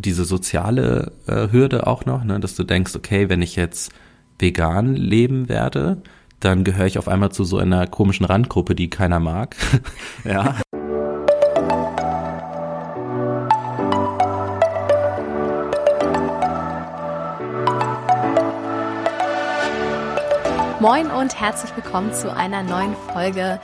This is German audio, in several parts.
diese soziale äh, Hürde auch noch, ne, dass du denkst, okay, wenn ich jetzt vegan leben werde, dann gehöre ich auf einmal zu so einer komischen Randgruppe, die keiner mag. ja. Moin und herzlich willkommen zu einer neuen Folge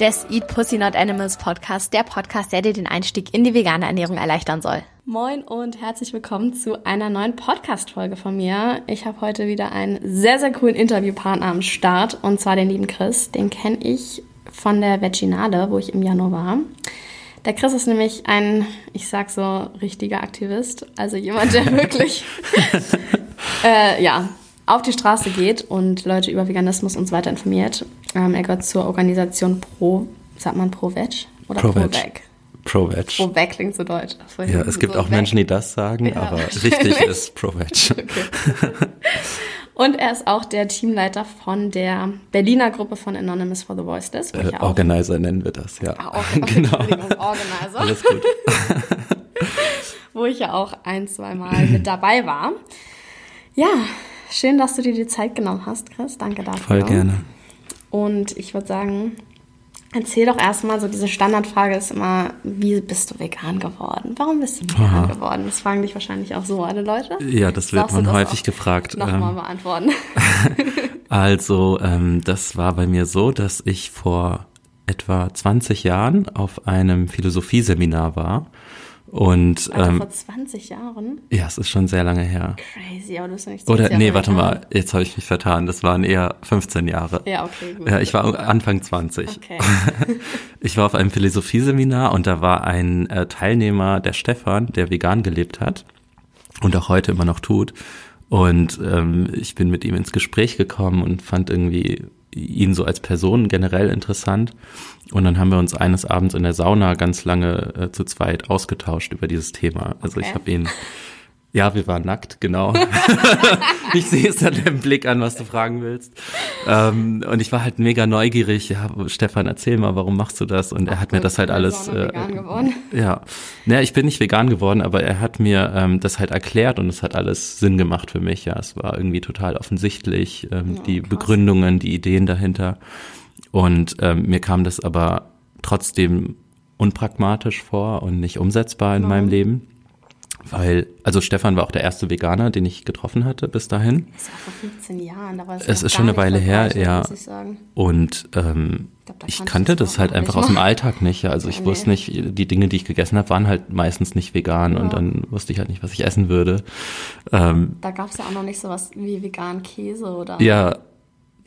des Eat Pussy Not Animals Podcast, der Podcast, der dir den Einstieg in die vegane Ernährung erleichtern soll. Moin und herzlich willkommen zu einer neuen Podcast-Folge von mir. Ich habe heute wieder einen sehr, sehr coolen Interviewpartner am Start und zwar den lieben Chris. Den kenne ich von der Veginale, wo ich im Januar war. Der Chris ist nämlich ein, ich sag so, richtiger Aktivist. Also jemand, der wirklich, äh, ja, auf die Straße geht und Leute über Veganismus und so weiter informiert. Ähm, er gehört zur Organisation Pro, sagt man Pro Veg oder Pro, Veg? Pro Veg. Pro Veg klingt so deutsch. Ja, es gibt so auch Veg. Menschen, die das sagen, ja, aber richtig ist Pro Veg. Okay. Und er ist auch der Teamleiter von der Berliner Gruppe von Anonymous for the Voiceless. Äh, Organizer nennen wir das, ja. Ah, okay, genau. Organizer. Alles gut. wo ich ja auch ein, zwei Mal mit dabei war. Ja, Schön, dass du dir die Zeit genommen hast, Chris. Danke dafür. Voll gerne. Und ich würde sagen, erzähl doch erstmal, so diese Standardfrage ist immer, wie bist du vegan geworden? Warum bist du vegan Aha. geworden? Das fragen dich wahrscheinlich auch so alle Leute. Ja, das wird man häufig gefragt. Nochmal ähm, beantworten. also, ähm, das war bei mir so, dass ich vor etwa 20 Jahren auf einem Philosophieseminar war und Alter, ähm, vor 20 Jahren? Ja, es ist schon sehr lange her. Crazy, aber du bist ja nicht Oder nee, warte mal, jetzt habe ich mich vertan. Das waren eher 15 Jahre. Ja, okay, gut. Ja, ich war Anfang 20. Okay. ich war auf einem Philosophieseminar und da war ein äh, Teilnehmer, der Stefan, der vegan gelebt hat und auch heute immer noch tut. Und ähm, ich bin mit ihm ins Gespräch gekommen und fand irgendwie ihn so als Person generell interessant. Und dann haben wir uns eines Abends in der Sauna ganz lange äh, zu zweit ausgetauscht über dieses Thema. Also okay. ich habe ihn ja, wir waren nackt, genau. ich sehe es an dem Blick an, was du fragen willst. Ähm, und ich war halt mega neugierig. Ja, Stefan, erzähl mal, warum machst du das? Und er Ach, hat mir das halt alles. Äh, vegan geworden. Ja, naja, ich bin nicht vegan geworden, aber er hat mir ähm, das halt erklärt und es hat alles Sinn gemacht für mich. Ja, es war irgendwie total offensichtlich, ähm, ja, die krass. Begründungen, die Ideen dahinter. Und ähm, mir kam das aber trotzdem unpragmatisch vor und nicht umsetzbar in Warum? meinem Leben. Weil, also Stefan war auch der erste Veganer, den ich getroffen hatte bis dahin. Das auch vor 15 Jahren, da war es Es ist schon eine Weile her, ja. Und ähm, ich, glaub, ich kannte das, das halt einfach aus dem Alltag nicht. Ja. Also ich nee. wusste nicht, die Dinge, die ich gegessen habe, waren halt meistens nicht vegan ja. und dann wusste ich halt nicht, was ich essen würde. Ähm, da gab es ja auch noch nicht sowas wie vegan Käse oder. Ja,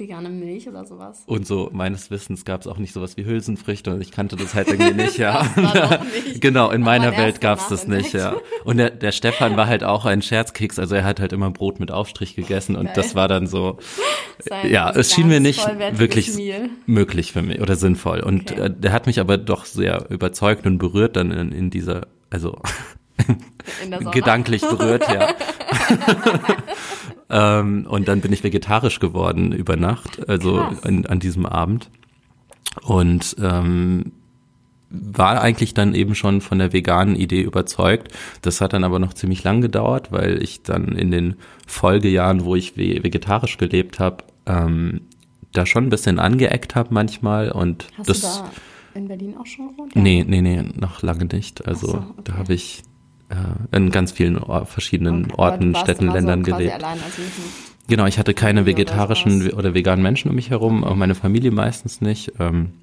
vegane Milch oder sowas. Und so meines Wissens gab es auch nicht sowas wie Hülsenfrüchte und ich kannte das halt irgendwie nicht, ja. nicht. genau, in meiner Welt gab es das nicht, ja. Und der, der Stefan war halt auch ein Scherzkeks, also er hat halt immer Brot mit Aufstrich gegessen und Geil. das war dann so, Sein ja, es schien mir nicht wirklich Meal. möglich für mich oder sinnvoll. Und okay. äh, der hat mich aber doch sehr überzeugt und berührt dann in, in dieser, also gedanklich berührt, ja. Ähm, und dann bin ich vegetarisch geworden über Nacht, also an, an diesem Abend. Und ähm, war eigentlich dann eben schon von der veganen Idee überzeugt. Das hat dann aber noch ziemlich lang gedauert, weil ich dann in den Folgejahren, wo ich vegetarisch gelebt habe, ähm, da schon ein bisschen angeeckt habe manchmal und Hast das du da in Berlin auch schon gewohnt? Nee, nee, nee, noch lange nicht. Also so, okay. da habe ich äh, in ganz vielen verschiedenen okay, Orten, Städten, Ländern so gelebt. Allein, also genau, ich hatte keine vegetarischen oder, oder, veganen Menschen um mich herum, auch meine Familie meistens nicht. Ähm,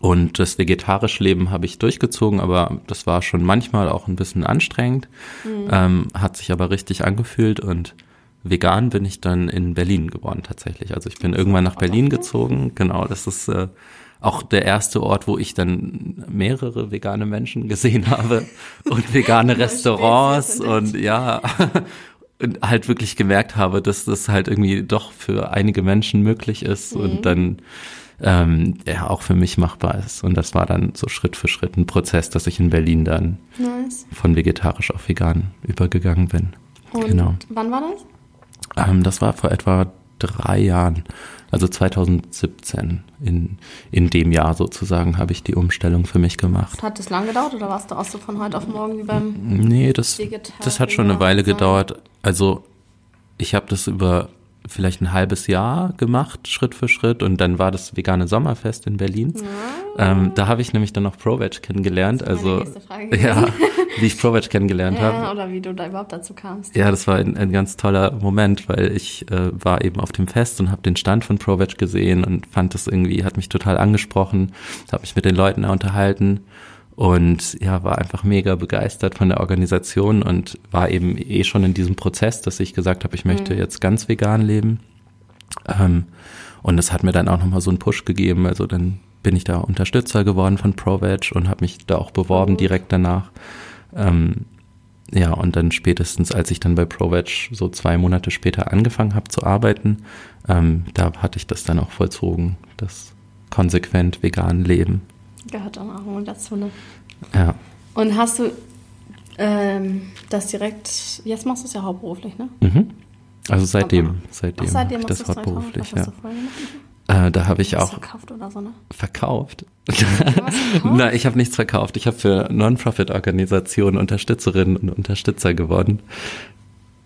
und das vegetarische Leben habe ich durchgezogen, aber das war schon manchmal auch ein bisschen anstrengend, mhm. ähm, hat sich aber richtig angefühlt und vegan bin ich dann in Berlin geworden tatsächlich. Also ich bin irgendwann nach Berlin gezogen. Genau, das ist äh, auch der erste Ort, wo ich dann mehrere vegane Menschen gesehen habe und vegane Restaurants und ja, und halt wirklich gemerkt habe, dass das halt irgendwie doch für einige Menschen möglich ist mhm. und dann ähm, ja auch für mich machbar ist. Und das war dann so Schritt für Schritt ein Prozess, dass ich in Berlin dann nice. von vegetarisch auf vegan übergegangen bin. Und genau. wann war das? Ähm, das war vor etwa drei Jahren, also 2017, in, in dem Jahr sozusagen, habe ich die Umstellung für mich gemacht. Hat das lang gedauert oder warst du auch so von heute auf morgen wie beim Nee, das, das hat schon eine Weile gedauert. Also ich habe das über vielleicht ein halbes Jahr gemacht, Schritt für Schritt. Und dann war das vegane Sommerfest in Berlin. Ja. Ähm, da habe ich nämlich dann noch ProVeg kennengelernt. Also ja, wie ich ProVeg kennengelernt ja, habe. Oder wie du da überhaupt dazu kamst. Ja, das war ein, ein ganz toller Moment, weil ich äh, war eben auf dem Fest und habe den Stand von ProVeg gesehen und fand das irgendwie, hat mich total angesprochen, habe mich mit den Leuten unterhalten und ja, war einfach mega begeistert von der Organisation und war eben eh schon in diesem Prozess, dass ich gesagt habe, ich möchte mhm. jetzt ganz vegan leben. Ähm, und das hat mir dann auch nochmal so einen Push gegeben. Also dann bin ich da Unterstützer geworden von ProVeg und habe mich da auch beworben mhm. direkt danach. Ähm, ja, und dann spätestens, als ich dann bei ProVeg so zwei Monate später angefangen habe zu arbeiten, ähm, da hatte ich das dann auch vollzogen, das konsequent vegan Leben. Gehört auch mal dazu, ne? Ja. Und hast du ähm, das direkt, jetzt machst du es ja hauptberuflich, ne? Mhm. Also seitdem, seitdem, Ach, seitdem ich das hauptberuflich, ja. Äh, da habe ich auch verkauft oder so, ne? Verkauft? Nein, ich habe nichts verkauft. Ich habe für Non-Profit-Organisationen Unterstützerinnen und Unterstützer geworden.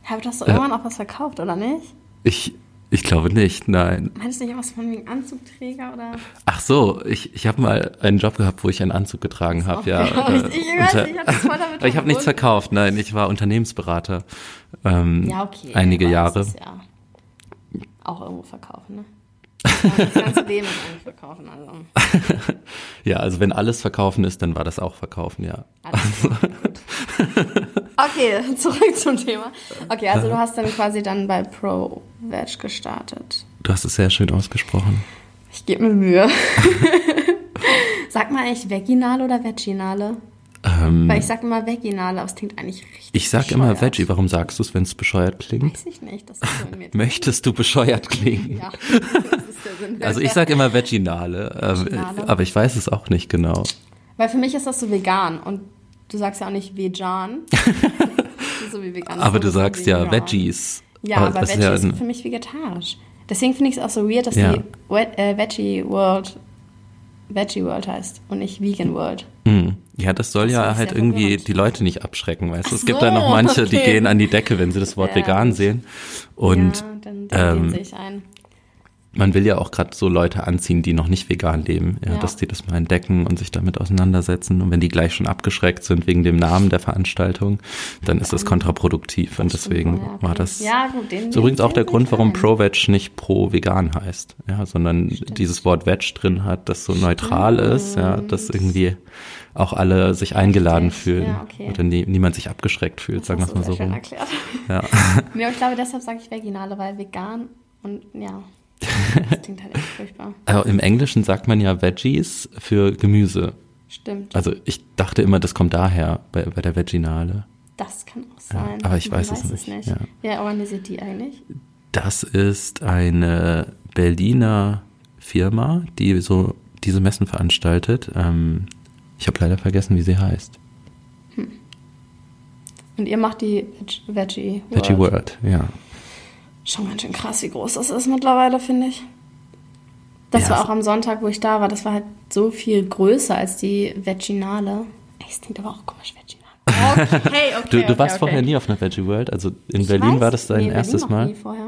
Hast du irgendwann äh, auch was verkauft, oder nicht? Ich ich glaube nicht, nein. Meinst du nicht was von wegen Anzugträger oder? Ach so, ich, ich habe mal einen Job gehabt, wo ich einen Anzug getragen habe, ja. Äh, ich, ich, unter, ich habe hab nichts verkauft, nein, ich war Unternehmensberater. Ähm, ja, okay. Einige Jahre. Ja auch irgendwo verkaufen, ne? das ganze Leben eigentlich verkaufen, also. ja, also wenn alles verkaufen ist, dann war das auch verkaufen, ja. Alles gut. Okay, zurück zum Thema. Okay, also du hast dann quasi dann bei ProVeg gestartet. Du hast es sehr schön ausgesprochen. Ich gebe mir Mühe. Sag mal eigentlich Veginale oder Veginale? Ähm, Weil ich sage immer Veginale, aber es klingt eigentlich richtig Ich sag bescheuert. immer Veggie. Warum sagst du es, wenn es bescheuert klingt? Weiß ich nicht. Das ist so mir Möchtest du bescheuert klingen? ja, das ist der Sinn. Also ich sage immer Veginale, ähm, aber ich weiß es auch nicht genau. Weil für mich ist das so vegan und Du sagst ja auch nicht vegan. so wie vegan. Aber du sagst ja Veggies. Ja, aber, aber Veggies ja sind für mich vegetarisch. Deswegen finde ich es auch so weird, dass ja. die äh, Veggie World Veggie World heißt und nicht Vegan World. Mhm. Ja, das soll das ja halt irgendwie verwirrend. die Leute nicht abschrecken, weißt du? Es so, gibt da noch manche, okay. die gehen an die Decke, wenn sie das Wort ja, vegan sehen. Und ja, dann, dann ähm, ein man will ja auch gerade so Leute anziehen, die noch nicht vegan leben, ja, ja, dass die das mal entdecken und sich damit auseinandersetzen. Und wenn die gleich schon abgeschreckt sind wegen dem Namen der Veranstaltung, dann ist das kontraproduktiv. Und deswegen war das ja, gut, den, ist übrigens auch der Grund, warum Pro-Veg nicht pro-vegan heißt, ja, sondern Stimmt. dieses Wort Veg drin hat, das so neutral Stimmt. ist, ja, dass irgendwie auch alle sich eingeladen fühlen ja, okay. oder nie, niemand sich abgeschreckt fühlt, das sagen wir es mal so rum. Erklärt. Ja. ja, ich glaube, deshalb sage ich Veginale, weil vegan und ja, das klingt halt echt furchtbar. Also Im Englischen sagt man ja Veggies für Gemüse. Stimmt. Also ich dachte immer, das kommt daher bei, bei der Veginale. Das kann auch sein. Ja, aber ich weiß, weiß, es nicht. nicht. Ja. Wer organisiert die eigentlich? Das ist eine Berliner Firma, die so diese Messen veranstaltet. Ähm, ich habe leider vergessen, wie sie heißt. Hm. Und ihr macht die Veggie World. Veggie World, ja. Schon ganz schön krass, wie groß das ist mittlerweile, finde ich. Das ja, war auch am Sonntag, wo ich da war. Das war halt so viel größer als die Veginale. Es klingt aber auch komisch, Veginale. Okay, okay. du, du okay, warst okay. vorher nie auf einer Veggie World. Also in ich Berlin weiß, war das dein nee, erstes Berlin Mal. Nie vorher.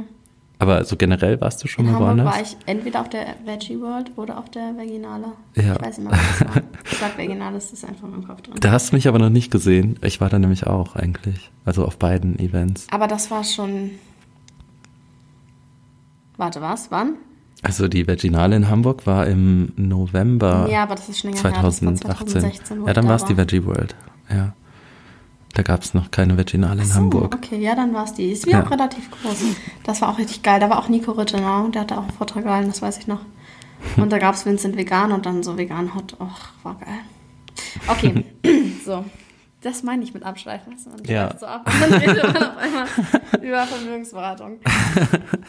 Aber so generell warst du schon in mal Hamburg woanders? war ich entweder auf der Veggie World oder auf der Veginale. Ja. Ich weiß nicht mehr, was das war. Ich sag Veginale, das ist einfach in meinem Kopf drin. Da hast du mich aber noch nicht gesehen. Ich war da nämlich auch eigentlich. Also auf beiden Events. Aber das war schon Warte, was? Wann? Also die Veginale in Hamburg war im November ja, aber das ist schon 2018. Her, 2016, ja, dann war es die Veggie World. Ja. Da gab es noch keine Veginale in so, Hamburg. Okay, ja, dann war es die. Ist wie ja. auch relativ groß. Das war auch richtig geil. Da war auch Nico Rittenau, der hatte auch einen Vortrag gehalten, das weiß ich noch. Und da gab es Vincent Vegan und dann so vegan Hot. Och, war geil. Okay, so. Das meine ich mit Abschweifen. Man ja. So ab und dann redet man auf einmal über Vermögensberatung.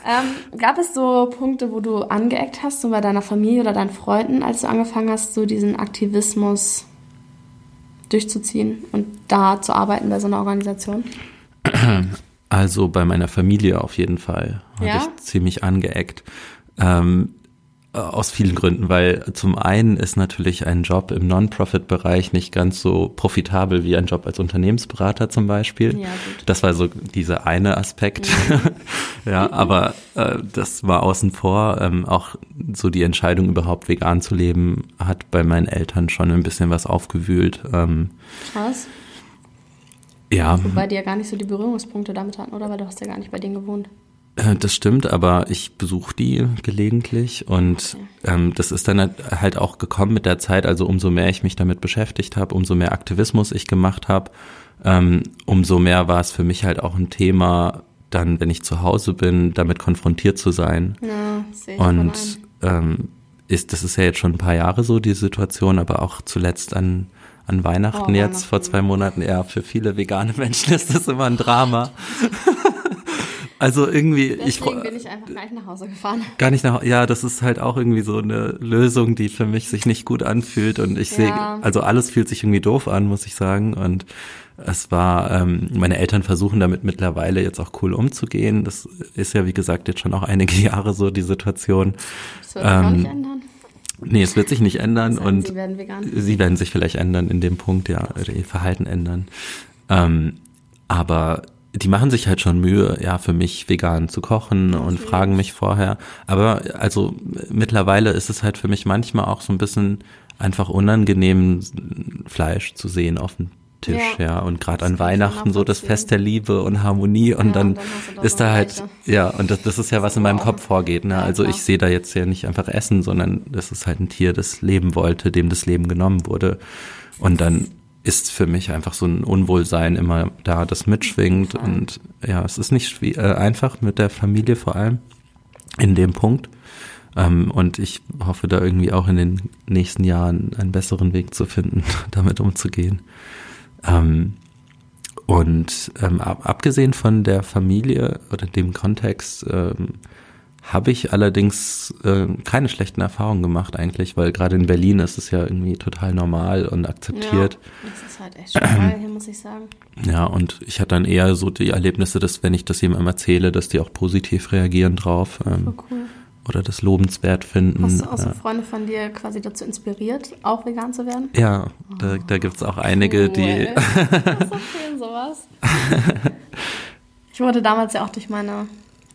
ähm, gab es so Punkte, wo du angeeckt hast, so bei deiner Familie oder deinen Freunden, als du angefangen hast, so diesen Aktivismus durchzuziehen und da zu arbeiten bei so einer Organisation? Also bei meiner Familie auf jeden Fall. Ja? Hatte ich ziemlich angeeckt. Ähm, aus vielen Gründen, weil zum einen ist natürlich ein Job im Non-Profit-Bereich nicht ganz so profitabel wie ein Job als Unternehmensberater zum Beispiel. Ja. Das war so dieser eine Aspekt. ja, aber äh, das war außen vor. Ähm, auch so die Entscheidung überhaupt vegan zu leben hat bei meinen Eltern schon ein bisschen was aufgewühlt. Ähm, Krass. ja, Wobei die ja gar nicht so die Berührungspunkte damit hatten, oder? Weil du hast ja gar nicht bei denen gewohnt. Äh, Das stimmt, aber ich besuche die gelegentlich und ähm, das ist dann halt auch gekommen mit der Zeit. Also umso mehr ich mich damit beschäftigt habe, umso mehr Aktivismus ich gemacht habe, ähm, umso mehr war es für mich halt auch ein Thema, dann, wenn ich zu Hause bin, damit konfrontiert zu sein. Ja, sehe ich Und ähm, ist, das ist ja jetzt schon ein paar Jahre so, die Situation, aber auch zuletzt an, an Weihnachten Oh, jetzt vor Weihnachten. zwei Monaten, ja, für viele vegane Menschen ist das immer ein Drama. also irgendwie, ich Deswegen bin ich einfach gleich nach Hause gefahren. gar nicht nach, ja, das ist halt auch irgendwie so eine Lösung, die für mich sich nicht gut anfühlt und ich sehe, Ja. also alles fühlt sich irgendwie doof an, muss ich sagen und es war, ähm, meine Eltern versuchen damit mittlerweile jetzt auch cool umzugehen. Das ist ja, wie gesagt, jetzt schon auch einige Jahre so die Situation. Das wird sich Ähm, nicht ändern. Nee, es wird sich nicht ändern Sagen, und sie werden sie werden sich vielleicht ändern in dem Punkt, ja, ihr Verhalten ändern. Ähm, aber die machen sich halt schon Mühe, ja, für mich vegan zu kochen und fragen mich vorher. Aber also mittlerweile ist es halt für mich manchmal auch so ein bisschen einfach unangenehm, Fleisch zu sehen auf dem Tisch, Ja. ja. Und gerade an Weihnachten so das. Fest der Liebe und Harmonie und Ja, dann, und dann da ist da halt, Leiche. ja, und das, das ist ja, was in meinem. Kopf vorgeht, ne? Also ich sehe da jetzt ja nicht einfach Essen, sondern das ist halt ein Tier, das leben wollte, dem das Leben genommen wurde. Und dann ist für mich einfach so ein Unwohlsein immer da, das mitschwingt. Und ja, es ist nicht äh, einfach mit der Familie vor allem in dem Punkt. Ähm, und ich hoffe da irgendwie auch in den nächsten Jahren einen besseren Weg zu finden, damit umzugehen. Ähm, und ähm, ab, abgesehen von der Familie oder dem Kontext ähm, habe ich allerdings äh, keine schlechten Erfahrungen gemacht eigentlich, weil gerade in Berlin ist es ja irgendwie total normal und akzeptiert. Ja, das ist halt echt schon geil hier, muss ich sagen. Ja, und ich hatte dann eher so die Erlebnisse, dass wenn ich das jemandem erzähle, dass die auch positiv reagieren drauf ähm, cool. oder das lobenswert finden. Hast du auch so ja. Freunde von dir quasi dazu inspiriert, auch vegan zu werden? Ja, da, da gibt's auch einige, die. Cool. Was erzählen sowas? Ich wurde damals ja auch durch meine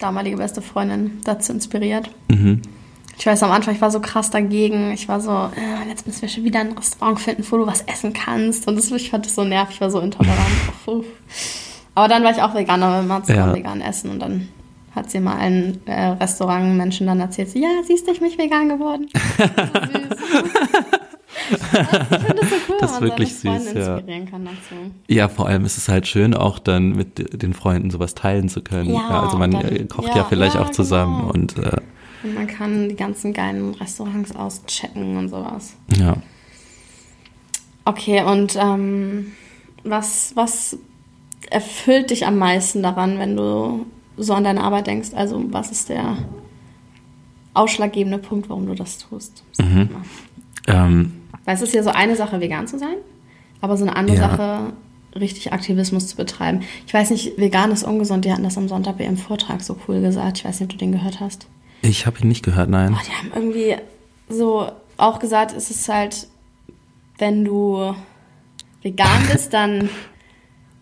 damalige beste Freundin dazu inspiriert. Mhm. Ich weiß am Anfang, ich war so krass dagegen. Ich war so, äh, jetzt müssen wir schon wieder ein Restaurant finden, wo du was essen kannst. Und das, ich fand das so nervig, ich war so intolerant. Puh. Aber dann war ich auch Veganer, weil wir zusammen Ja. vegan essen. Und dann hat sie mal allen äh, Restaurantmenschen dann erzählt, so, ja, siehst du, ich bin vegan geworden. So süß. Ich finde das so cool, Das ist wirklich süß, ja. inspirieren kann dazu. Ja, vor allem ist es halt schön, auch dann mit den Freunden sowas teilen zu können. Ja, also man und dann- äh, kocht ja, ja, vielleicht ja, auch zusammen genau. und äh, Und man kann die ganzen geilen Restaurants auschecken und sowas. ja. Okay, und ähm, was, was erfüllt dich am meisten daran, wenn du so an deine Arbeit denkst? Also, was ist der ausschlaggebende Punkt, warum du das tust? Mhm. Ähm, Weil es ist ja so eine Sache, vegan zu sein, aber so eine andere Ja. Sache, richtig Aktivismus zu betreiben. Ich weiß nicht, vegan ist ungesund, die hatten das am Sonntag bei ihrem Vortrag so cool gesagt. Ich weiß nicht, ob du den gehört hast. ich habe ihn nicht gehört, nein. Oh, die haben irgendwie so auch gesagt, es ist halt, wenn du vegan bist, dann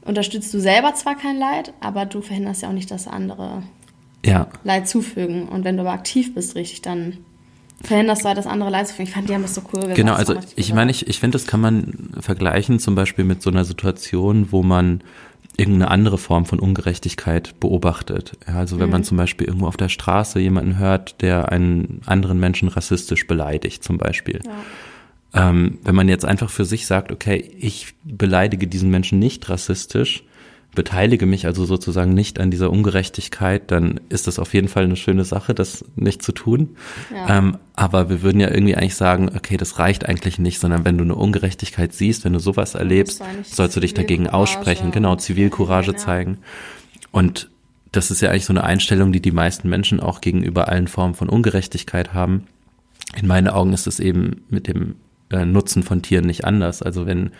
unterstützt du selber zwar kein Leid, aber du verhinderst ja auch nicht, dass andere Ja, Leid zufügen. Und wenn du aber aktiv bist, richtig, dann verhinderst du halt, dass andere Leid zufügen. Ich fand, die haben das so cool gesagt. genau. Das Also ich meine, ich, ich finde, das kann man vergleichen zum Beispiel mit so einer Situation, wo man irgendeine andere Form von Ungerechtigkeit beobachtet. Ja, also wenn Mhm. man zum Beispiel irgendwo auf der Straße jemanden hört, der einen anderen Menschen rassistisch beleidigt, zum Beispiel. Ja. Ähm, wenn man jetzt einfach für sich sagt, okay, ich beleidige diesen Menschen nicht rassistisch, beteilige mich also sozusagen nicht an dieser Ungerechtigkeit, dann ist das auf jeden Fall eine schöne Sache, das nicht zu tun. Ja. Ähm, aber wir würden ja irgendwie eigentlich sagen, okay, das reicht eigentlich nicht, sondern wenn du eine Ungerechtigkeit siehst, wenn du sowas erlebst, sollst du dich dagegen aussprechen, genau, Zivilcourage ja. zeigen. Und das ist ja eigentlich so eine Einstellung, die die meisten Menschen auch gegenüber allen Formen von Ungerechtigkeit haben. In meinen Augen ist es eben mit dem äh, Nutzen von Tieren nicht anders. Also wenn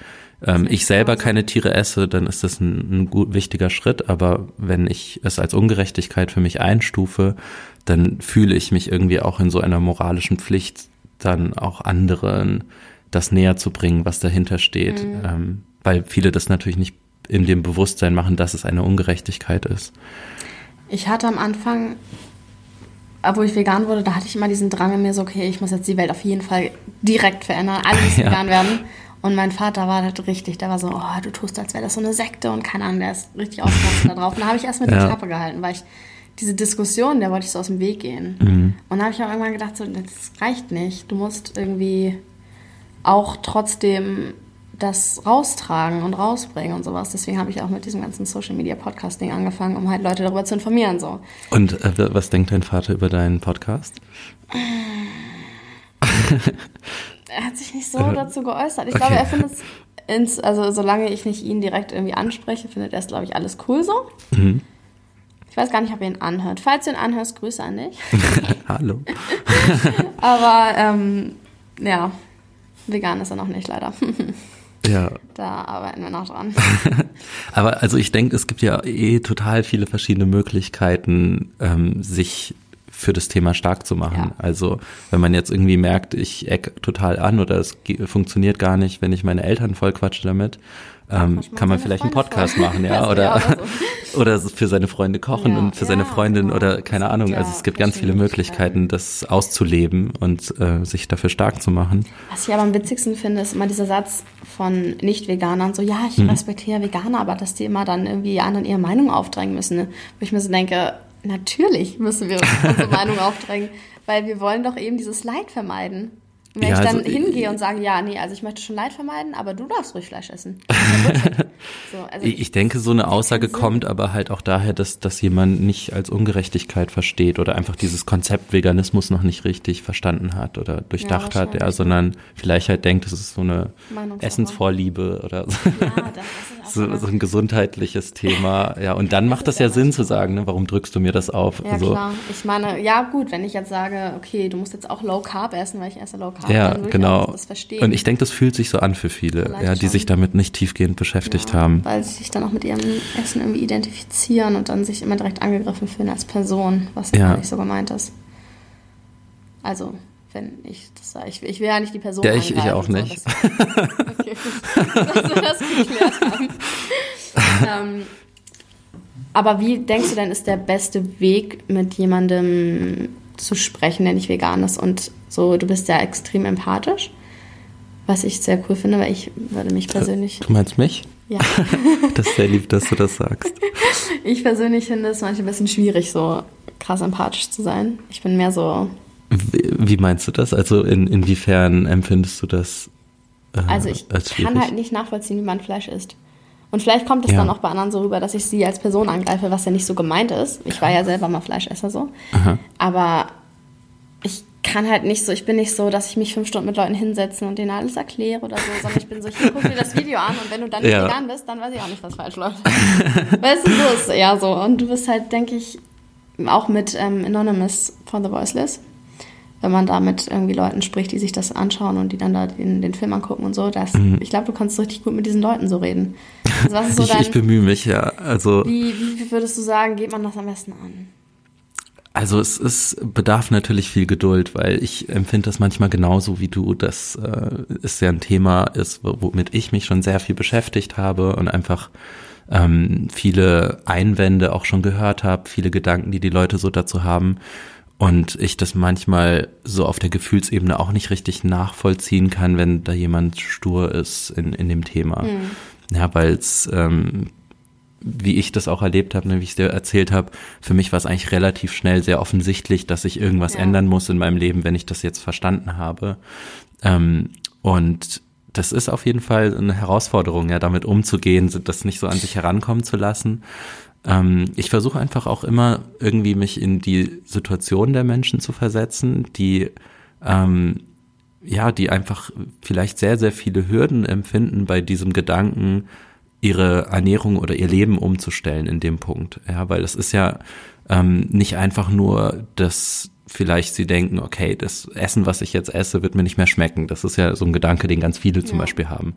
ähm, ich selber keine Tiere esse, dann ist das ein, ein gut wichtiger Schritt. Aber wenn ich es als Ungerechtigkeit für mich einstufe, dann fühle ich mich irgendwie auch in so einer moralischen Pflicht, dann auch anderen das näher zu bringen, was dahinter steht. Mhm. Ähm, weil viele das natürlich nicht in dem Bewusstsein machen, dass es eine Ungerechtigkeit ist. Ich hatte am Anfang, wo ich vegan wurde, da hatte ich immer diesen Drang in mir so, okay, ich muss jetzt die Welt auf jeden Fall direkt verändern, alle müssen ja. vegan werden. Und mein Vater war halt richtig, der war so, oh, du tust, als wäre das so eine Sekte und keine Ahnung, der ist richtig ausgerastet da drauf. Und da habe ich erst mit ja. die Klappe gehalten, weil ich diese Diskussion, der wollte ich so aus dem Weg gehen. Mhm. Und da habe ich auch irgendwann gedacht, so, das reicht nicht. Du musst irgendwie auch trotzdem das raustragen und rausbringen und sowas. Deswegen habe ich auch mit diesem ganzen Social Media Podcasting angefangen, um halt Leute darüber zu informieren. So. Und äh, was denkt dein Vater über deinen Podcast? er hat sich nicht so äh, dazu geäußert. Ich okay. glaube, er findet es, also solange ich nicht ihn direkt irgendwie anspreche, findet er es, glaube ich, alles cool so. Mhm. Ich weiß gar nicht, ob er ihn anhört. Falls du ihn anhörst, Grüße an dich. Hallo. Aber ähm, ja, vegan ist er noch nicht, leider. Ja. Da arbeiten wir noch dran. Aber also ich denke, es gibt ja eh total viele verschiedene Möglichkeiten, ähm, sich für das Thema stark zu machen. Ja. Also wenn man jetzt irgendwie merkt, ich eck total an oder es funktioniert gar nicht, wenn ich meine Eltern voll quatsche damit, ähm, kann man vielleicht einen Podcast voll. machen, ja, oder, so. oder für seine Freunde kochen ja, und für ja, seine Freundin genau. oder keine Ahnung. Ja, also es gibt ganz viele Möglichkeiten, das auszuleben und äh, sich dafür stark zu machen. Was ich aber am witzigsten finde, ist immer dieser Satz von Nicht-Veganern, so, ja, ich mhm. respektiere Veganer, aber dass die immer dann irgendwie anderen ihre Meinung aufdrängen müssen. Ne? Wo ich mir so denke, natürlich müssen wir unsere Meinung aufdrängen, weil wir wollen doch eben dieses Leid vermeiden. Wenn ja, ich dann also, hingehe und sage, ja, nee, also ich möchte schon Leid vermeiden, aber du darfst ruhig Fleisch essen. so, also ich denke, so eine Aussage kommt aber halt auch daher, dass, dass jemand nicht als Ungerechtigkeit versteht oder einfach dieses Konzept Veganismus noch nicht richtig verstanden hat oder durchdacht ja, hat, ja, sondern vielleicht halt denkt, es ist so eine Essensvorliebe oder so. Ja, das so, so ein gesundheitliches Thema. Ja, und dann macht das ja Sinn zu sagen, ne, warum drückst du mir das auf? Ja, also, klar. Ich meine, ja gut, wenn ich jetzt sage, okay, du musst jetzt auch Low Carb essen, weil ich esse Low Carb haben. Ja, genau. Und ich denke, das fühlt sich so an für viele, ja, die schon. sich damit nicht tiefgehend beschäftigt ja, haben. Weil sie sich dann auch mit ihrem Essen irgendwie identifizieren und dann sich immer direkt angegriffen fühlen als Person, was ja gar nicht so gemeint ist. Also, wenn ich das sage. Ich, ich will ja nicht die Person Ja, ich, ich auch so, nicht. Okay, dass wir das geklärt haben. ähm, aber wie denkst du denn, ist der beste Weg, mit jemandem zu sprechen, der nicht vegan ist. Und so, du bist ja extrem empathisch, was ich sehr cool finde, weil ich würde mich persönlich. Du meinst mich? Ja. das ist sehr lieb, dass du das sagst. Ich persönlich finde es manchmal ein bisschen schwierig, so krass empathisch zu sein. Ich bin mehr so. Wie, wie meinst du das? Also in, inwiefern empfindest du das? Äh, also ich kann halt nicht nachvollziehen, wie man Fleisch isst. Und vielleicht kommt es ja. dann auch bei anderen so rüber, dass ich sie als Person angreife, was ja nicht so gemeint ist. Ich war ja selber mal Fleischesser so. Aha. Aber ich kann halt nicht so, ich bin nicht so, dass ich mich fünf Stunden mit Leuten hinsetze und denen alles erkläre oder so, sondern ich bin so, ich gucke dir das Video an und wenn du dann nicht ja. vegan bist, dann weiß ich auch nicht, was falsch läuft. weißt du, so ist eher so. Und du bist halt, denke ich, auch mit ähm, Anonymous for the Voiceless, wenn man da mit irgendwie Leuten spricht, die sich das anschauen und die dann da den, den Film angucken und so, das, mhm. ich glaube, du kannst richtig gut mit diesen Leuten so reden. Also was ist so ich, dein, ich bemühe mich, ja. Also, wie, wie würdest du sagen, geht man das am besten an? Also es ist, bedarf natürlich viel Geduld, weil ich empfinde das manchmal genauso wie du, dass äh, es ja ein Thema ist, womit ich mich schon sehr viel beschäftigt habe und einfach ähm, viele Einwände auch schon gehört habe, viele Gedanken, die die Leute so dazu haben und ich das manchmal so auf der Gefühlsebene auch nicht richtig nachvollziehen kann, wenn da jemand stur ist in, in dem Thema. Mhm. Ja, weil es ähm, wie ich das auch erlebt habe, ne, wie ich es dir erzählt habe, für mich war es eigentlich relativ schnell sehr offensichtlich, dass ich irgendwas ja. ändern muss in meinem Leben, wenn ich das jetzt verstanden habe. Ähm, und das ist auf jeden Fall eine Herausforderung, ja, damit umzugehen, das nicht so an sich herankommen zu lassen. Ähm, ich versuche einfach auch immer irgendwie mich in die Situation der Menschen zu versetzen, die ähm, ja, die einfach vielleicht sehr, sehr viele Hürden empfinden bei diesem Gedanken, ihre Ernährung oder ihr Leben umzustellen in dem Punkt. Ja, weil es ist ja ähm, nicht einfach nur das vielleicht sie denken, okay, das Essen, was ich jetzt esse, wird mir nicht mehr schmecken. Das ist ja so ein Gedanke, den ganz viele zum ja. Beispiel haben.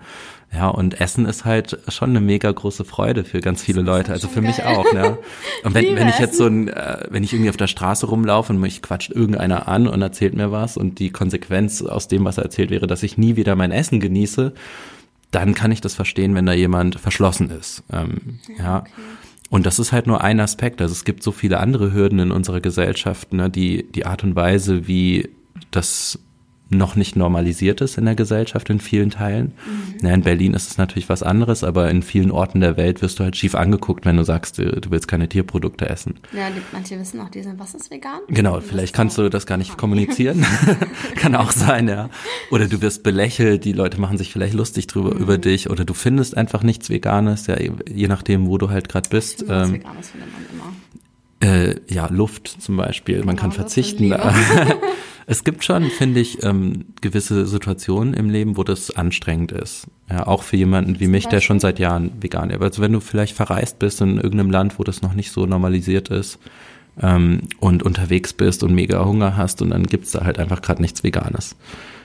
Ja, und Essen ist halt schon eine mega große Freude für ganz viele Leute, also für geil. mich auch. Ja. Und wenn, wenn ich jetzt so ein, äh, wenn ich irgendwie auf der Straße rumlaufe und mich quatscht irgendeiner an und erzählt mir was und die Konsequenz aus dem, was er erzählt, wäre, dass ich nie wieder mein Essen genieße, dann kann ich das verstehen, wenn da jemand verschlossen ist. Ähm, ja. ja. Okay. Und das ist halt nur ein Aspekt. Also es gibt so viele andere Hürden in unserer Gesellschaft, ne, die die Art und Weise, wie das noch nicht normalisiert ist in der Gesellschaft in vielen Teilen. Mhm. Ja, in Berlin ist es natürlich was anderes, aber in vielen Orten der Welt wirst du halt schief angeguckt, wenn du sagst, du, du willst keine Tierprodukte essen. Ja, die, manche wissen auch, die sind, was ist vegan? Genau, vielleicht kannst du das gar nicht kommunizieren. Kann auch sein, ja. Oder du wirst belächelt, die Leute machen sich vielleicht lustig drüber mhm. über dich oder du findest einfach nichts Veganes, ja, je nachdem, wo du halt gerade bist. Finde, ähm, Veganes findet man immer. Äh, ja, Luft zum Beispiel. Genau, man kann verzichten. es gibt schon, finde ich, ähm, gewisse Situationen im Leben, wo das anstrengend ist. Ja, auch für jemanden wie mich, der schon seit Jahren vegan ist. Also wenn du vielleicht verreist bist in irgendeinem Land, wo das noch nicht so normalisiert ist ähm, und unterwegs bist und mega Hunger hast und dann gibt's da halt einfach gerade nichts Veganes.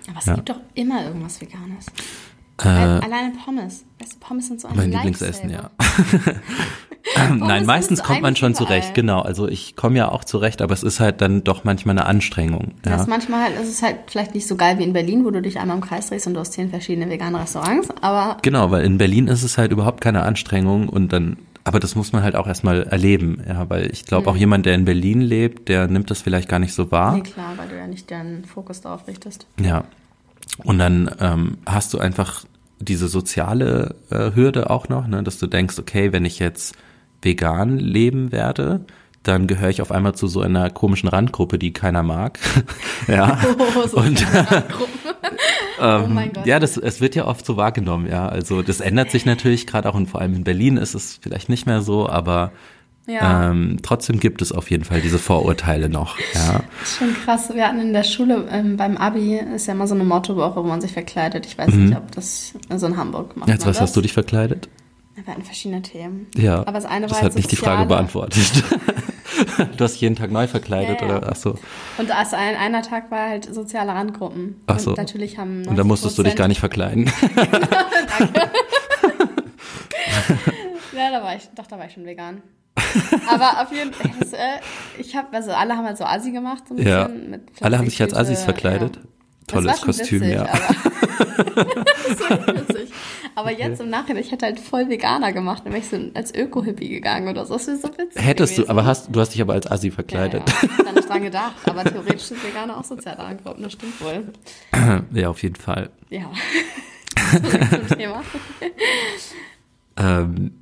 Aber es ja. gibt doch immer irgendwas Veganes. Äh, Alleine Pommes. Pommes sind so ein Mein Lieblingsessen, ja. Nein, meistens kommt man schon überall. zurecht, genau. Also ich komme ja auch zurecht, aber es ist halt dann doch manchmal eine Anstrengung. Ja. Das manchmal halt, es ist halt vielleicht nicht so geil wie in Berlin, wo du dich einmal im Kreis drehst und du hast zehn verschiedene vegane Restaurants, aber. Genau, weil in Berlin ist es halt überhaupt keine Anstrengung und dann aber das muss man halt auch erstmal erleben, ja, weil ich glaube, mhm. auch jemand, der in Berlin lebt, der nimmt das vielleicht gar nicht so wahr. Nee, klar, weil du ja nicht deinen Fokus darauf richtest. Ja. Und dann ähm, hast du einfach diese soziale äh, Hürde auch noch, ne, dass du denkst, okay, wenn ich jetzt vegan leben werde, dann gehöre ich auf einmal zu so einer komischen Randgruppe, die keiner mag. ja. Oh, so und ähm, oh mein Gott. ja, das es wird ja oft so wahrgenommen, ja. Also das ändert sich natürlich gerade auch und vor allem in Berlin ist es vielleicht nicht mehr so, aber ja. Ähm, trotzdem gibt es auf jeden Fall diese Vorurteile noch. Ja. Schon krass. Wir hatten in der Schule ähm, beim Abi ist ja immer so eine Mottowoche, wo man sich verkleidet. Ich weiß mhm. nicht, ob das so in Hamburg gemacht Jetzt was das. hast du dich verkleidet? Wir hatten verschiedene Themen. Ja. Aber das eine das war hat nicht die Frage beantwortet. du hast jeden Tag neu verkleidet ja, ja. oder ach so. Und also ein, einer Tag war halt soziale Randgruppen. Ach so. Und natürlich haben Und da musstest du dich gar nicht verkleiden. Danke. ja, da war ich, doch, da war ich schon vegan. Aber auf jeden Fall, äh, ich habe, also alle haben halt so Asi gemacht. So ein ja. Mit alle haben sich als Assis verkleidet. Ja. Tolles Kostüm, witzig, ja. Aber, witzig. aber jetzt okay. im Nachhinein, ich hätte halt voll Veganer gemacht, dann wäre ich so als Öko-Hippie gegangen oder so. Das ist so witzig. Hättest gewesen. du, aber hast, du hast dich aber als Assi verkleidet. Ja, ja. Dann nicht dran gedacht, aber theoretisch sind Veganer auch sozial angegriffen, das stimmt wohl. Ja, auf jeden Fall. Ja. zum Thema. ähm,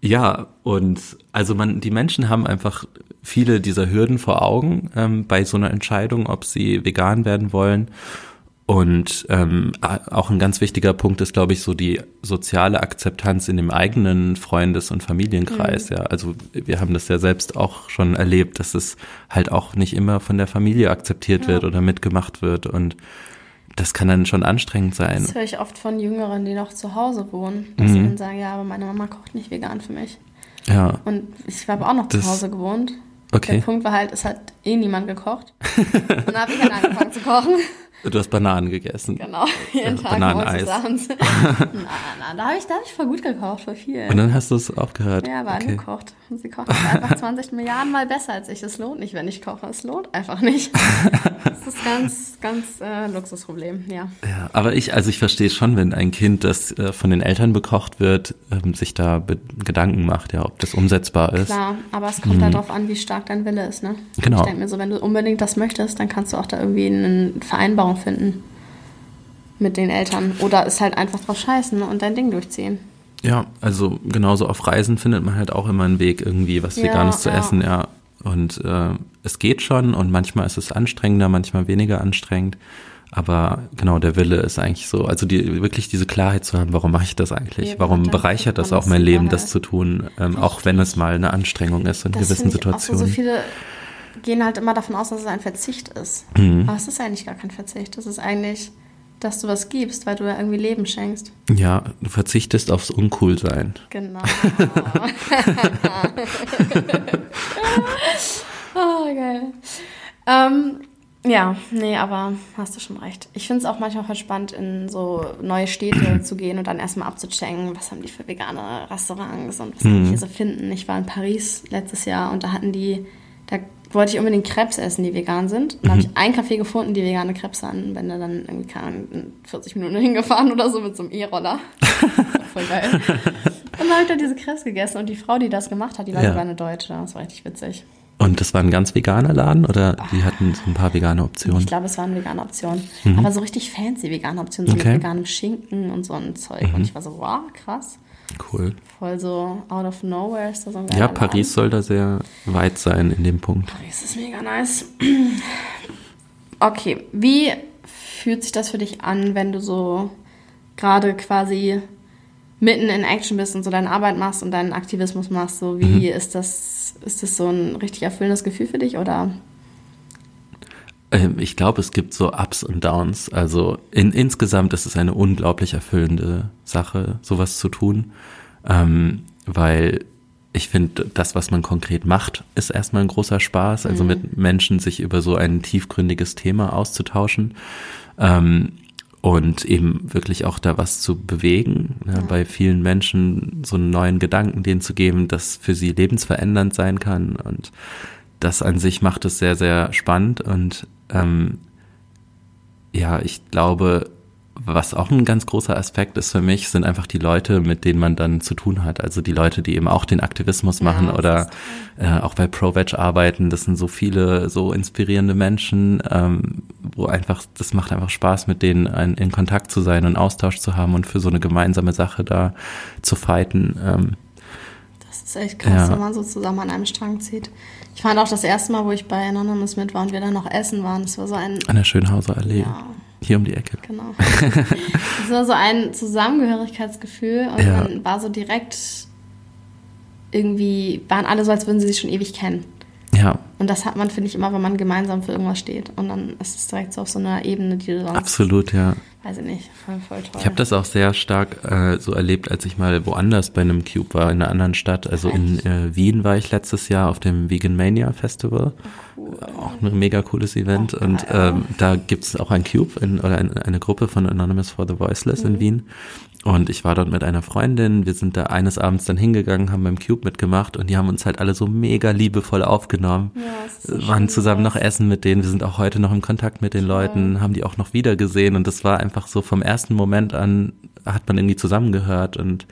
ja, und also man, die Menschen haben einfach viele dieser Hürden vor Augen ähm, bei so einer Entscheidung, ob sie vegan werden wollen. Und ähm, auch ein ganz wichtiger Punkt ist, glaube ich, so die soziale Akzeptanz in dem eigenen Freundes- und Familienkreis. Mhm. Ja, also wir haben das ja selbst auch schon erlebt, dass es halt auch nicht immer von der Familie akzeptiert ja. wird oder mitgemacht wird und das kann dann schon anstrengend sein. Das höre ich oft von Jüngeren, die noch zu Hause wohnen, dass mhm. sie dann sagen, ja, aber meine Mama kocht nicht vegan für mich. Ja. Und ich habe auch noch das, zu Hause gewohnt. Okay. Der Punkt war halt, es hat eh niemand gekocht. Und dann habe ich halt angefangen zu kochen. Du hast Bananen gegessen. Genau, jeden ja, Tag Bananeneis. abends. na, na, da habe ich, hab ich voll gut gekocht, voll viel. Und dann hast du es aufgehört. Ja, war okay. angekocht. Und sie kocht einfach 20 Milliarden Mal besser als ich. Es lohnt nicht, wenn ich koche. Es lohnt einfach nicht. das ist ganz, ganz äh, Luxusproblem, ja. Ja, aber ich, also ich verstehe schon, wenn ein Kind, das äh, von den Eltern bekocht wird, ähm, sich da Gedanken macht, ja, ob das umsetzbar ist. Klar, aber es kommt mhm. halt darauf an, wie stark dein Wille ist, ne? Genau. Ich denke mir so, wenn du unbedingt das möchtest, dann kannst du auch da irgendwie eine Vereinbarung finden mit den Eltern. Oder ist halt einfach drauf scheißen und dein Ding durchziehen. Ja, also genauso auf Reisen findet man halt auch immer einen Weg, irgendwie was Veganes ja, zu ja. essen, ja. Und äh, es geht schon und manchmal ist es anstrengender, manchmal weniger anstrengend. Aber genau, der Wille ist eigentlich so, also die, wirklich diese Klarheit zu haben, warum mache ich das eigentlich? Ja, warum bereichert das auch mein Leben, das zu tun, ähm, auch wenn es mal eine Anstrengung ist in das gewissen Situationen. So, so viele gehen halt immer davon aus, dass es ein Verzicht ist. Mhm. Aber es ist eigentlich gar kein Verzicht. Es ist eigentlich dass du was gibst, weil du ja irgendwie Leben schenkst. Ja, du verzichtest aufs Uncoolsein. Genau. oh, geil. Ähm, Ja, nee, aber hast du schon recht. Ich finde es auch manchmal voll spannend, in so neue Städte zu gehen und dann erstmal abzuchecken, was haben die für vegane Restaurants und was kann ich hier so finden. Ich war in Paris letztes Jahr und da hatten die, da wollte ich unbedingt Krebs essen, die vegan sind. Und da habe ich ein Café gefunden, die vegane Krebs hatten. Bin da dann irgendwie in 40 Minuten hingefahren oder so mit so einem E-Roller. Voll geil. Und dann habe ich da diese Krebs gegessen und die Frau, die das gemacht hat, die war Ja. sogar eine Deutsche. Das war richtig witzig. Und das war ein ganz veganer Laden oder die hatten so ein paar vegane Optionen? Ich glaube, es waren vegane Optionen. Aber so richtig fancy vegane Optionen, so Mhm. Okay. Mhm. mit veganem Schinken und so ein Zeug. Und ich war so, wow, krass. Cool. Voll so out of nowhere ist da so ein geiler Ja. Paris soll da sehr weit sein in dem Punkt. Paris ist mega nice. Okay, wie fühlt sich das für dich an, wenn du so gerade quasi mitten in Action bist und so deine Arbeit machst und deinen Aktivismus machst? So, wie ist das, ist das so ein richtig erfüllendes Gefühl für dich oder? Ähm, Ich glaube, es gibt so Ups und Downs. Also in, insgesamt ist es eine unglaublich erfüllende Sache, sowas zu tun, ähm, weil ich finde, das, was man konkret macht, ist erstmal ein großer Spaß. Also mit Menschen sich über so ein tiefgründiges Thema auszutauschen ähm, und eben wirklich auch da was zu bewegen, ne, bei vielen Menschen so einen neuen Gedanken denen zu geben, das für sie lebensverändernd sein kann. Und das an sich macht es sehr, sehr spannend. Und ähm, ja, ich glaube, was auch ein ganz großer Aspekt ist für mich, sind einfach die Leute, mit denen man dann zu tun hat. Also die Leute, die eben auch den Aktivismus machen das oder äh, auch bei ProVeg arbeiten. Das sind so viele so inspirierende Menschen, ähm, wo einfach, das macht einfach Spaß, mit denen ein, in Kontakt zu sein und Austausch zu haben und für so eine gemeinsame Sache da zu fighten. Ähm, Das ist echt krass, Ja. wenn man so zusammen an einem Strang zieht. Ich fand auch das erste Mal, wo ich bei Anonymous mit war und wir dann noch essen waren, das war so ein, an der Schönhauser Allee, ja, hier um die Ecke. genau. Es war so ein Zusammengehörigkeitsgefühl und Ja. man war so direkt irgendwie, waren alle so, als würden sie sich schon ewig kennen. Und das hat man, finde ich, immer, wenn man gemeinsam für irgendwas steht. Und dann ist es direkt so auf so einer Ebene, die du sonst, absolut, ja. weiß ich nicht, voll, voll toll. Ich habe das auch sehr stark äh, so erlebt, als ich mal woanders bei einem Cube war, in einer anderen Stadt. Also in äh, Wien war ich letztes Jahr auf dem Vegan Mania Festival. Auch ein mega cooles Event. Oh, und ähm, da gibt's auch ein Cube in, oder ein, eine Gruppe von Anonymous for the Voiceless Mhm. in Wien. Und ich war dort mit einer Freundin. Wir sind da eines Abends dann hingegangen, haben beim Cube mitgemacht und die haben uns halt alle so mega liebevoll aufgenommen. Ja, so waren zusammen noch essen mit denen. Wir sind auch heute noch im Kontakt mit den Leuten, haben die auch noch wieder gesehen und das war einfach so vom ersten Moment an hat man irgendwie zusammengehört und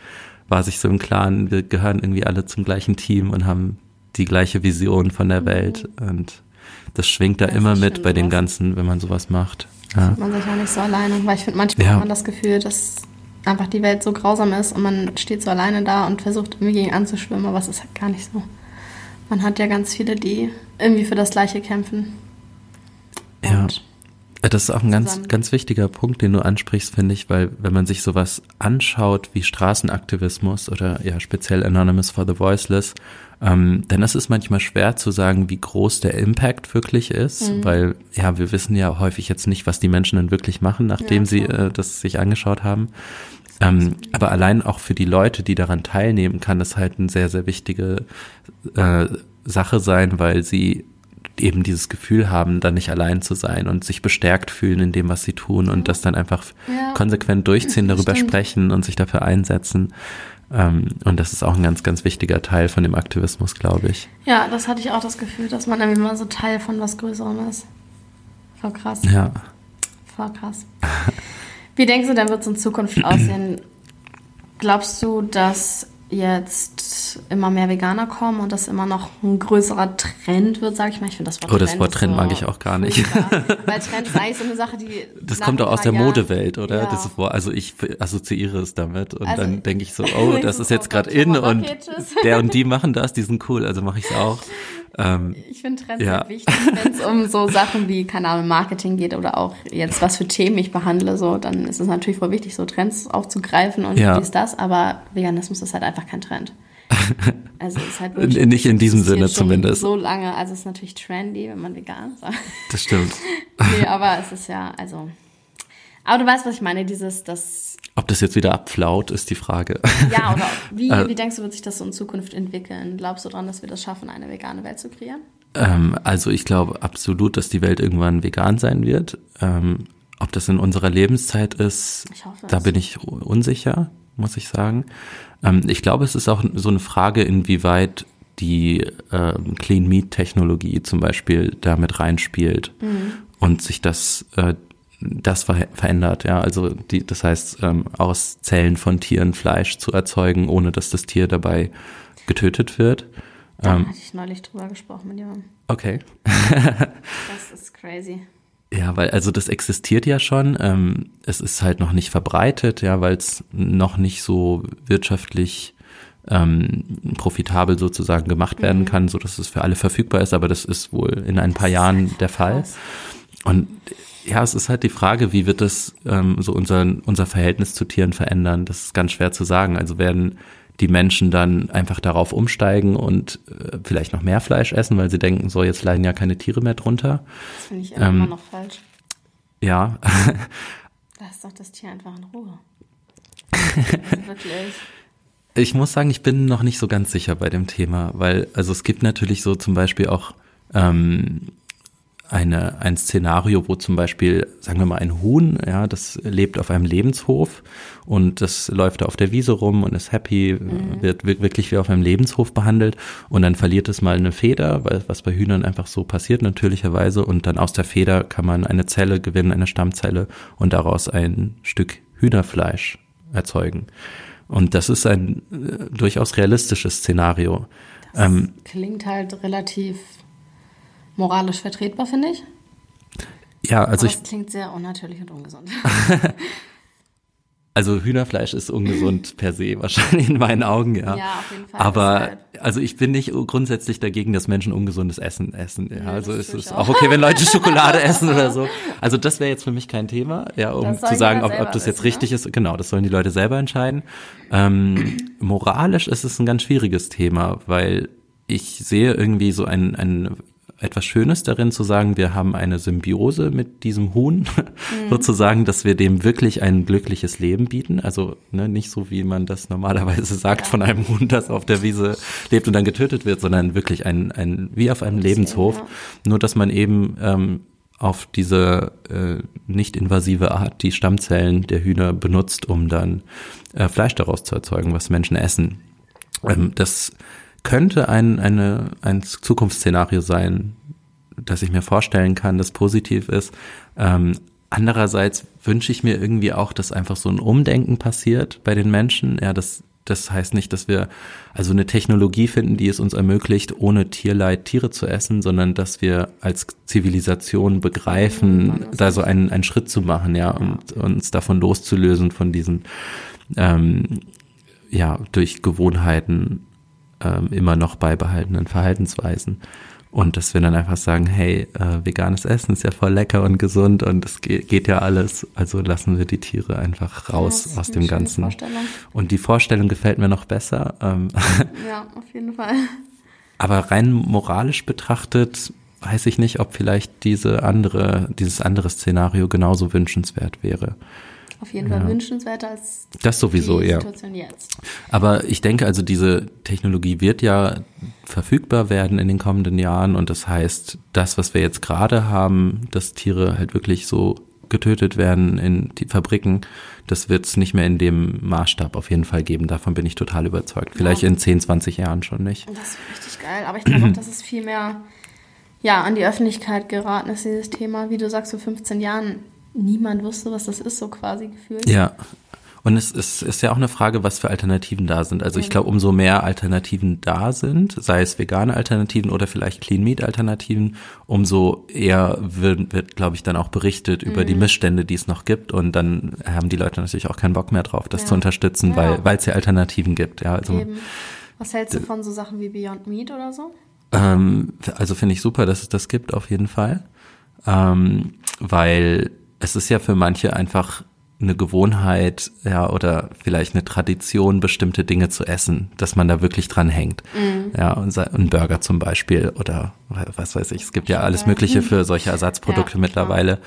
war sich so im Klaren, wir gehören irgendwie alle zum gleichen Team und haben die gleiche Vision von der Welt und das schwingt da Mhm. Das immer mit bei den sowas. Ganzen, wenn man sowas macht. Ja. man sich auch nicht so alleine. Weil ich finde, manchmal Ja. hat man das Gefühl, dass einfach die Welt so grausam ist und man steht so alleine da und versucht irgendwie gegen anzuschwimmen, aber es ist halt gar nicht so. Man hat ja ganz viele, die irgendwie für das Gleiche kämpfen. Ja. Das ist auch ein ganz, ganz wichtiger Punkt, den du ansprichst, finde ich, weil wenn man sich sowas anschaut wie Straßenaktivismus oder ja speziell Anonymous for the Voiceless, ähm, dann ist es manchmal schwer zu sagen, wie groß der Impact wirklich ist, Mhm. weil ja, wir wissen ja häufig jetzt nicht, was die Menschen dann wirklich machen, nachdem Ja, sie äh, das sich angeschaut haben. Ähm, aber allein auch für die Leute, die daran teilnehmen, kann das halt eine sehr, sehr wichtige äh, Sache sein, weil sie eben dieses Gefühl haben, dann nicht allein zu sein und sich bestärkt fühlen in dem, was sie tun und das dann einfach Ja. konsequent durchziehen, darüber Stimmt. sprechen und sich dafür einsetzen. Ähm, und das ist auch ein ganz, ganz wichtiger Teil von dem Aktivismus, glaube ich. ja, das hatte ich auch das Gefühl, dass man irgendwie mal so Teil von was Größerem ist. Voll krass. Ja. Voll krass. Wie denkst du, denn wird es in Zukunft aussehen? Glaubst du, dass jetzt immer mehr Veganer kommen und das immer noch ein größerer Trend wird, sag ich mal? Ich finde das Wort Oh, das Wort ist Trend so mag ich auch gar nicht. Weil Trend ist eigentlich so eine Sache, die. Das kommt auch aus der Modewelt, oder? Ja. Das also ich assoziiere es damit und Also- dann denke ich so, oh, das ist jetzt oh gerade in und der und die machen das, die sind cool, also mache ich es auch. Ähm, Ich finde Trends Ja. wichtig, wenn es um so Sachen wie, keine Ahnung, Marketing geht oder auch jetzt, was für Themen ich behandle, so, dann ist es natürlich voll wichtig, so Trends aufzugreifen und Ja. dies, das, aber Veganismus ist halt einfach kein Trend. Also es ist halt In- nicht in diesem Sinne zumindest. So lange, also es ist natürlich trendy, wenn man vegan sagt. das stimmt. nee, aber es ist ja, also. Aber du weißt, was ich meine, dieses, das, Ob das jetzt wieder abflaut, ist die Frage. ja, oder wie, Äh. wie denkst du, wird sich das so in Zukunft entwickeln? Glaubst du daran, dass wir das schaffen, eine vegane Welt zu kreieren? Ähm, also ich glaube absolut, dass die Welt irgendwann vegan sein wird. Ähm, ob das in unserer Lebenszeit ist, da bin ich unsicher, muss ich sagen. Ähm, ich glaube, es ist auch so eine Frage, inwieweit die äh, Clean Meat Technologie zum Beispiel damit reinspielt mhm. und sich das äh, das ver verändert, ja. Also die, das heißt, ähm, aus Zellen von Tieren Fleisch zu erzeugen, ohne dass das Tier dabei getötet wird. Da ähm, hatte ich neulich drüber gesprochen mit jemandem. Okay. das ist crazy. Ja, weil also das existiert ja schon. Ähm, es ist halt noch nicht verbreitet, ja, weil es noch nicht so wirtschaftlich ähm, profitabel sozusagen gemacht werden mhm. kann, so dass es für alle verfügbar ist. Aber das ist wohl in ein paar Jahren der Fall. Krass. Und ja, es ist halt die Frage, wie wird das ähm, so unser, unser Verhältnis zu Tieren verändern? Das ist ganz schwer zu sagen. Also werden die Menschen dann einfach darauf umsteigen und äh, vielleicht noch mehr Fleisch essen, weil sie denken, so jetzt leiden ja keine Tiere mehr drunter. Das finde ich immer ähm, noch falsch. Ja. Lass doch das Tier einfach in Ruhe. Also wirklich. Ich muss sagen, ich bin noch nicht so ganz sicher bei dem Thema, weil also es gibt natürlich so zum Beispiel auch ähm, eine, ein Szenario, wo zum Beispiel, sagen wir mal, ein Huhn, ja, das lebt auf einem Lebenshof und das läuft da auf der Wiese rum und ist happy, mhm. wird wirklich wie auf einem Lebenshof behandelt und dann verliert es mal eine Feder, weil, was bei Hühnern einfach so passiert natürlicherweise und dann aus der Feder kann man eine Zelle gewinnen, eine Stammzelle und daraus ein Stück Hühnerfleisch erzeugen. Und das ist ein äh, durchaus realistisches Szenario. Das ähm, klingt halt relativ moralisch vertretbar, finde ich. Ja, also Aber ich. klingt sehr unnatürlich und ungesund. also Hühnerfleisch ist ungesund per se, wahrscheinlich in meinen Augen, ja. Ja, auf jeden Fall. Aber also ich bin nicht grundsätzlich dagegen, dass Menschen ungesundes Essen essen. Ja, ja also es ist auch okay, wenn Leute Schokolade essen oder so. Also das wäre jetzt für mich kein Thema, ja, um zu sagen, ob, ob das jetzt wissen, richtig ne? ist. Genau, das sollen die Leute selber entscheiden. Ähm, moralisch ist es ein ganz schwieriges Thema, weil ich sehe irgendwie so ein, ein etwas Schönes darin zu sagen, wir haben eine Symbiose mit diesem Huhn, mhm. sozusagen, dass wir dem wirklich ein glückliches Leben bieten. Also ne, nicht so, wie man das normalerweise sagt ja. von einem Huhn, das auf der Wiese lebt und dann getötet wird, sondern wirklich ein, ein wie auf einem Lebenshof. Ja. Nur, dass man eben ähm, auf diese äh, nicht invasive Art die Stammzellen der Hühner benutzt, um dann äh, Fleisch daraus zu erzeugen, was Menschen essen. Ähm, das könnte ein, eine, ein Zukunftsszenario sein, das ich mir vorstellen kann, das positiv ist. Ähm, andererseits wünsche ich mir irgendwie auch, dass einfach so ein Umdenken passiert bei den Menschen. Ja, das, das heißt nicht, dass wir also eine Technologie finden, die es uns ermöglicht, ohne Tierleid Tiere zu essen, sondern dass wir als Zivilisation begreifen, da so einen, einen Schritt zu machen, ja, und uns davon loszulösen, von diesen, ähm, ja, durch Gewohnheiten ähm, immer noch beibehaltenen Verhaltensweisen. Und dass wir dann einfach sagen, hey, äh, veganes Essen ist ja voll lecker und gesund und es geht, geht ja alles, also lassen wir die Tiere einfach raus ja, aus dem Ganzen. Und die Vorstellung gefällt mir noch besser. Ähm, ja, auf jeden Fall. Aber rein moralisch betrachtet weiß ich nicht, ob vielleicht diese andere, dieses andere Szenario genauso wünschenswert wäre auf jeden Fall wünschenswerter als das sowieso, die ja. Situation jetzt. Aber ich denke also, diese Technologie wird ja verfügbar werden in den kommenden Jahren und das heißt, das, was wir jetzt gerade haben, dass Tiere halt wirklich so getötet werden in die Fabriken, das wird es nicht mehr in dem Maßstab auf jeden Fall geben. Davon bin ich total überzeugt. Vielleicht ja. in 10, 20 Jahren schon nicht. Das ist richtig geil. Aber ich glaube auch, dass es viel mehr ja, an die Öffentlichkeit geraten ist, dieses Thema. Wie du sagst, vor 15 Jahren niemand wusste, was das ist, so quasi gefühlt. Ja. Und es ist, ist ja auch eine Frage, was für Alternativen da sind. Also ich glaube, umso mehr Alternativen da sind, sei es vegane Alternativen oder vielleicht Clean Meat Alternativen, umso eher wird, wird glaube ich, dann auch berichtet mhm. über die mhm. Missstände, die es noch gibt. Und dann haben die Leute natürlich auch keinen Bock mehr drauf, das ja. zu unterstützen, ja. weil weil es ja Alternativen gibt. Ja, also, Eben. Was hältst du von so Sachen wie Beyond Meat oder so? Ähm, also finde ich super, dass es das gibt, auf jeden Fall. Ähm, weil es ist ja für manche einfach eine Gewohnheit, ja, oder vielleicht eine Tradition, bestimmte Dinge zu essen, dass man da wirklich dran hängt. Mm. Ja, ein Burger zum Beispiel oder was weiß ich. Es gibt ja alles Mögliche für solche Ersatzprodukte ja, mittlerweile.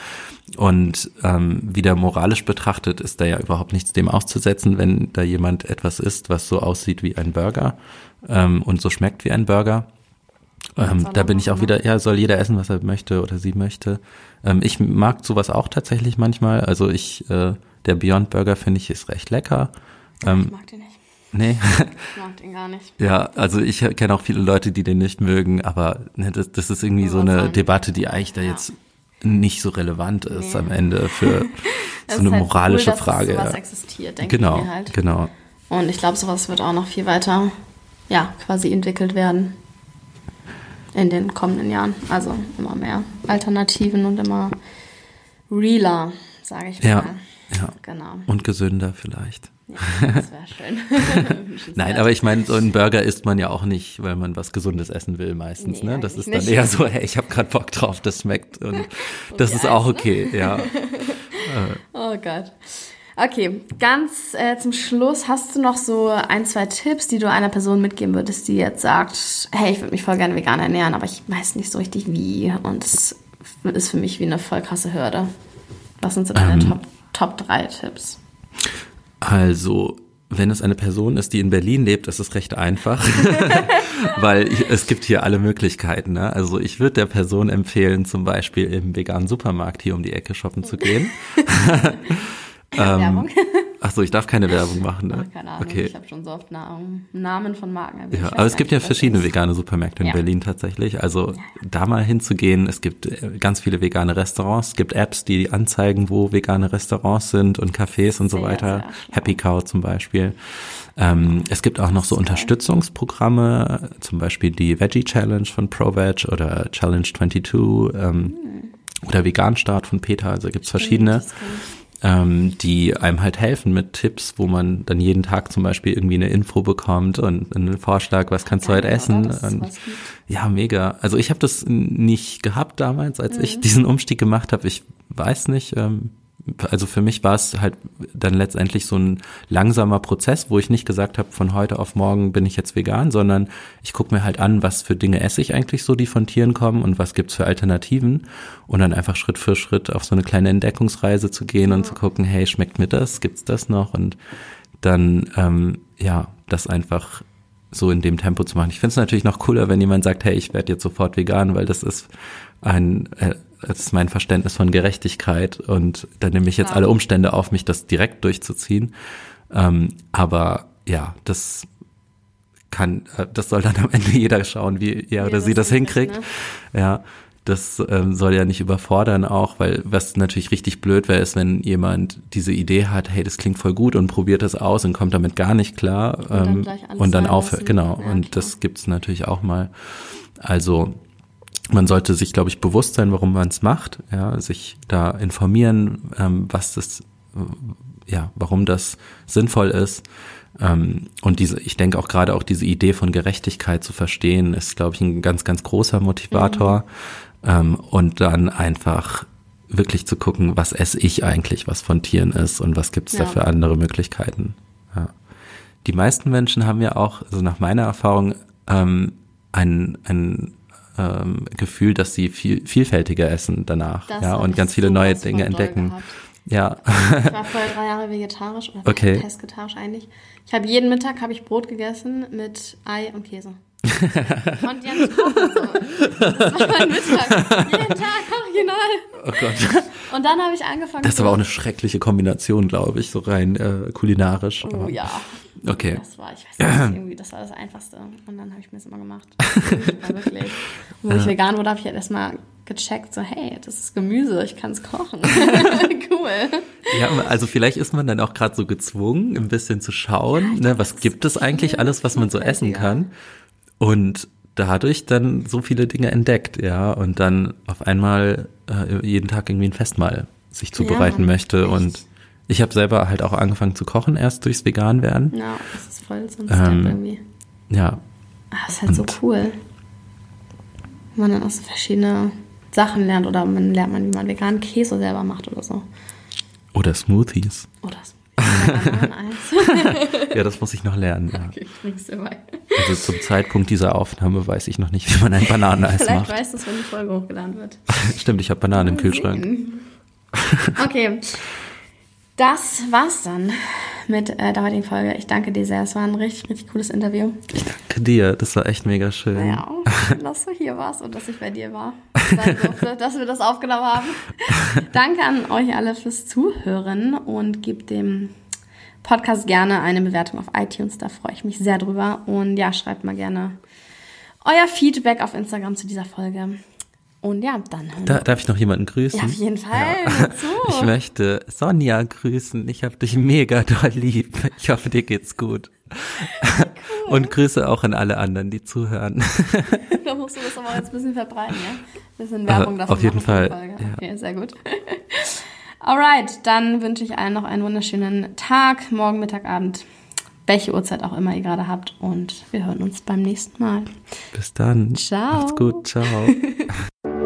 Und ähm, wieder moralisch betrachtet ist da ja überhaupt nichts dem auszusetzen, wenn da jemand etwas isst, was so aussieht wie ein Burger ähm, und so schmeckt wie ein Burger. Ähm, da bin ich auch wieder, ja, soll jeder essen, was er möchte oder sie möchte. Ähm, ich mag sowas auch tatsächlich manchmal. Also ich, äh, der Beyond Burger finde ich ist recht lecker. Ähm, ich mag den nicht. Nee. Ich mag den gar nicht. ja, also ich kenne auch viele Leute, die den nicht mögen, aber ne, das, das ist irgendwie so eine Debatte, die eigentlich da ja. jetzt nicht so relevant ist nee. am Ende für so eine halt moralische cool, Frage. Dass sowas existiert, denke genau, ich mir halt. Genau. Und ich glaube, sowas wird auch noch viel weiter, ja, quasi entwickelt werden in den kommenden Jahren. Also immer mehr Alternativen und immer realer, sage ich mal. Ja, ja. Genau. Und gesünder vielleicht. Ja, das wäre schön. Nein, aber ich meine, so einen Burger isst man ja auch nicht, weil man was Gesundes essen will meistens. Nee, ne? Das ist dann nicht. eher so, hey, ich habe gerade Bock drauf, das schmeckt und das ist auch okay, ja. oh Gott. Okay, ganz äh, zum Schluss hast du noch so ein, zwei Tipps, die du einer Person mitgeben würdest, die jetzt sagt, hey, ich würde mich voll gerne vegan ernähren, aber ich weiß nicht so richtig wie und es ist für mich wie eine voll krasse Hürde. Was sind so deine ähm, Top, Top 3 Tipps? Also, wenn es eine Person ist, die in Berlin lebt, ist es recht einfach, weil es gibt hier alle Möglichkeiten. Ne? Also ich würde der Person empfehlen, zum Beispiel im veganen Supermarkt hier um die Ecke shoppen zu gehen. ähm, Werbung. Achso, ich darf keine Werbung machen, ne? Ach, keine Ahnung, okay. ich habe schon so oft Namen von Marken. Ja, aber es gibt ja verschiedene vegane Supermärkte in ja. Berlin tatsächlich. Also ja. da mal hinzugehen, es gibt äh, ganz viele vegane Restaurants, es gibt Apps, die anzeigen, wo vegane Restaurants sind und Cafés und so weiter. Happy Cow zum Beispiel. Ähm, es gibt auch noch so Unterstützungsprogramme, zum Beispiel die Veggie Challenge von ProVeg oder Challenge 22 ähm, hm. oder Vegan Start von Peter. Also gibt's verschiedene ähm, die einem halt helfen mit Tipps, wo man dann jeden Tag zum Beispiel irgendwie eine Info bekommt und einen Vorschlag, was kannst du heute essen. Und, ja, mega. Also ich habe das nicht gehabt damals, als mhm. ich diesen Umstieg gemacht habe. Ich weiß nicht, ähm, also für mich war es halt dann letztendlich so ein langsamer Prozess, wo ich nicht gesagt habe, von heute auf morgen bin ich jetzt vegan, sondern ich gucke mir halt an, was für Dinge esse ich eigentlich so, die von Tieren kommen und was gibt's für Alternativen. Und dann einfach Schritt für Schritt auf so eine kleine Entdeckungsreise zu gehen und zu gucken, hey, schmeckt mir das, gibt's das noch? Und dann ähm, ja, das einfach so in dem Tempo zu machen. Ich finde es natürlich noch cooler, wenn jemand sagt, hey, ich werde jetzt sofort vegan, weil das ist ein äh, das ist mein Verständnis von Gerechtigkeit und da nehme ich jetzt ja. alle Umstände auf mich, das direkt durchzuziehen. Ähm, aber ja, das kann, äh, das soll dann am Ende jeder schauen, wie er oder sie das hinkriegt. Ne? Ja, das ähm, soll ja nicht überfordern auch, weil was natürlich richtig blöd wäre, ist, wenn jemand diese Idee hat, hey, das klingt voll gut und probiert das aus und kommt damit gar nicht klar ähm, und dann, und dann aufhört. Genau, ja, und das gibt's natürlich auch mal. Also man sollte sich, glaube ich, bewusst sein, warum man es macht, ja, sich da informieren, ähm, was das, äh, ja, warum das sinnvoll ist. Ähm, und diese, ich denke auch gerade auch diese Idee von Gerechtigkeit zu verstehen, ist, glaube ich, ein ganz, ganz großer Motivator. Mhm. Ähm, und dann einfach wirklich zu gucken, was esse ich eigentlich, was von Tieren ist und was gibt's ja. da für andere Möglichkeiten. Ja. Die meisten Menschen haben ja auch, also nach meiner Erfahrung, ähm, ein, ein ähm, Gefühl, dass sie viel vielfältiger essen danach, das ja, und ganz viele neue Dinge entdecken. Ja. Ich war vorher drei Jahre vegetarisch oder okay. vegetarisch eigentlich. Ich habe jeden Mittag habe ich Brot gegessen mit Ei und Käse. Ja nicht kochen. So. Das war mein Mittag. Jeden Tag original. Oh Gott. Und dann habe ich angefangen. Das ist aber auch eine schreckliche Kombination, glaube ich, so rein äh, kulinarisch. Oh aber. ja. Okay. Das war, ich weiß nicht, irgendwie, das war das Einfachste. Und dann habe ich mir das immer gemacht. wirklich. Wo ich vegan wurde, habe ich halt erstmal gecheckt, so, hey, das ist Gemüse, ich kann es kochen. cool. Ja, also vielleicht ist man dann auch gerade so gezwungen, ein bisschen zu schauen, ja, ne, was gibt es eigentlich alles, was man so essen kann. Und dadurch dann so viele Dinge entdeckt, ja, und dann auf einmal äh, jeden Tag irgendwie ein Festmahl sich zubereiten ja, möchte echt. und ich habe selber halt auch angefangen zu kochen, erst durchs Vegan werden. Ja, das ist voll so ein Step ähm, irgendwie. Ja. Ah, das ist halt Und so cool. Wenn man dann auch so verschiedene Sachen lernt oder man lernt man, wie man veganen Käse selber macht oder so. Oder Smoothies. Oder Smoothies. ja, das muss ich noch lernen. Ja. Okay, ich bring's dir bei. Also zum Zeitpunkt dieser Aufnahme weiß ich noch nicht, wie man ein Bananeneis Vielleicht macht. Vielleicht weißt du es, wenn die Folge hochgeladen wird. Stimmt, ich habe Bananen im Kühlschrank. Okay, das war's dann mit äh, der heutigen Folge. Ich danke dir sehr. Es war ein richtig, richtig cooles Interview. Ich danke dir. Das war echt mega schön. Ja, dass du hier warst und dass ich bei dir war. Durfte, dass wir das aufgenommen haben. danke an euch alle fürs Zuhören und gebt dem Podcast gerne eine Bewertung auf iTunes. Da freue ich mich sehr drüber. Und ja, schreibt mal gerne euer Feedback auf Instagram zu dieser Folge. Und ja, dann. Da, darf ich noch jemanden grüßen? Ja, auf jeden Fall. Ja. Ich möchte Sonja grüßen. Ich habe dich mega doll lieb. Ich hoffe, dir geht's gut. Cool. Und Grüße auch an alle anderen, die zuhören. da musst du das aber jetzt ein bisschen verbreiten, ja? Ein bisschen Werbung davon. Auf jeden Fall. Ja. Okay, sehr gut. Alright, dann wünsche ich allen noch einen wunderschönen Tag, morgen, Mittag, Abend, welche Uhrzeit auch immer ihr gerade habt. Und wir hören uns beim nächsten Mal. Bis dann. Ciao. Macht's gut. Ciao.